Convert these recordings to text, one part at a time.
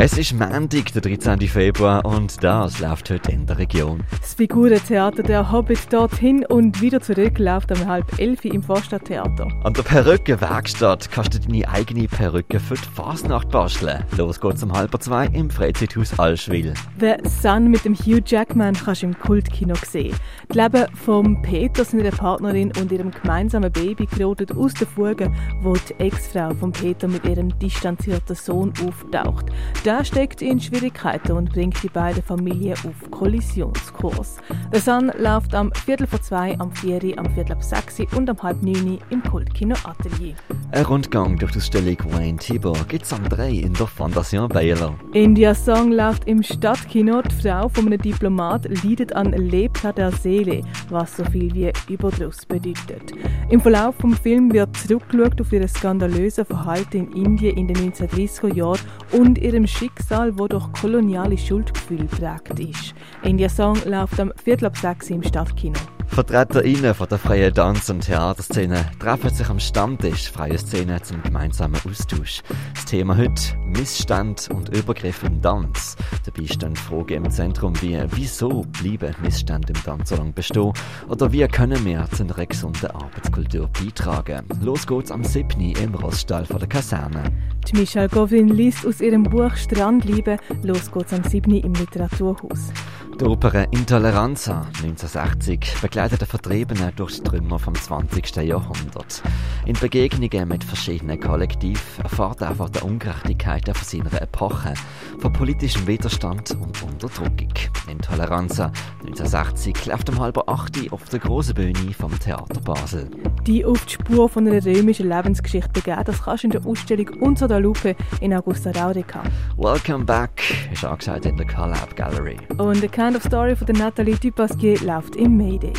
Es ist Montag, der 13. Februar und das läuft heute in der Region. Das Figurentheater Der Hobbit dorthin und wieder zurück läuft um halb elf im Vorstadttheater. An der Perückenwerkstatt kannst du deine eigene Perücke für die Fasnacht basteln. Los geht's um halb zwei im Freizeithaus Allschwil. The Sun mit dem Hugh Jackman kannst du im Kultkino sehen. Das Leben von Peter, seiner Partnerin und ihrem gemeinsamen Baby gerottet aus der Fuge, wo die Ex-Frau von Peter mit ihrem distanzierten Sohn auftaucht. Der steckt in Schwierigkeiten und bringt die beiden Familien auf Kollisionskurs. Der Sun läuft am Viertel vor zwei, am vier, am Viertel ab sechs und am halb neun im Kultkino Atelier. Ein Rundgang durch die Ausstellung Wayne Tibor gibt's am 3 in der Fondation Baylor. India Song läuft im Stadtkino. Die Frau von einem Diplomat leidet an Lepra der Seele, was so viel wie Überdruss bedeutet. Im Verlauf des Films wird zurückgeschaut auf ihr skandalöses Verhalten in Indien in den 1930er Jahren und ihrem Schicksal, wo durch koloniale Schuldgefühl geprägt ist. India Song läuft am Viertel ab sechs im Stadtkino. VertreterInnen von der freien Tanz- und Theaterszene treffen sich am Stammtisch Freie Szene zum gemeinsamen Austausch. Das Thema heute Missstand und Übergriff im Tanz. Dabei stehen Fragen im Zentrum wie wieso bleiben Missstände im Tanz so lange bestehen oder wie können wir zu einer gesunden Arbeitskultur beitragen. Los geht's am 7. im Roststall von der Kaserne. Die Michelle Govin liest aus ihrem Buch Strandliebe. Los geht's am 7. im Literaturhaus. Die Oper Intoleranza 1960 begleitet Vertriebene durch die Trümmer vom 20. Jahrhundert. In Begegnungen mit verschiedenen Kollektiven erfahrt er von der Ungerechtigkeit von seiner Epoche, von politischem Widerstand und Unterdrückung. Intoleranza 1960 läuft um halb acht auf der grossen Bühne vom Theater Basel. Die auf die Spur von einer römischen Lebensgeschichte begeben, das kannst du in der Ausstellung Unter der Lupe in Augusta Raurica. Welcome back ist angesagt in der Collab Gallery. Und The Kind of Story von der Nathalie Dupasquier läuft im Mayday.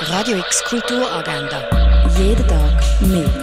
Radio X Kulturagenda. Jeden Tag mehr.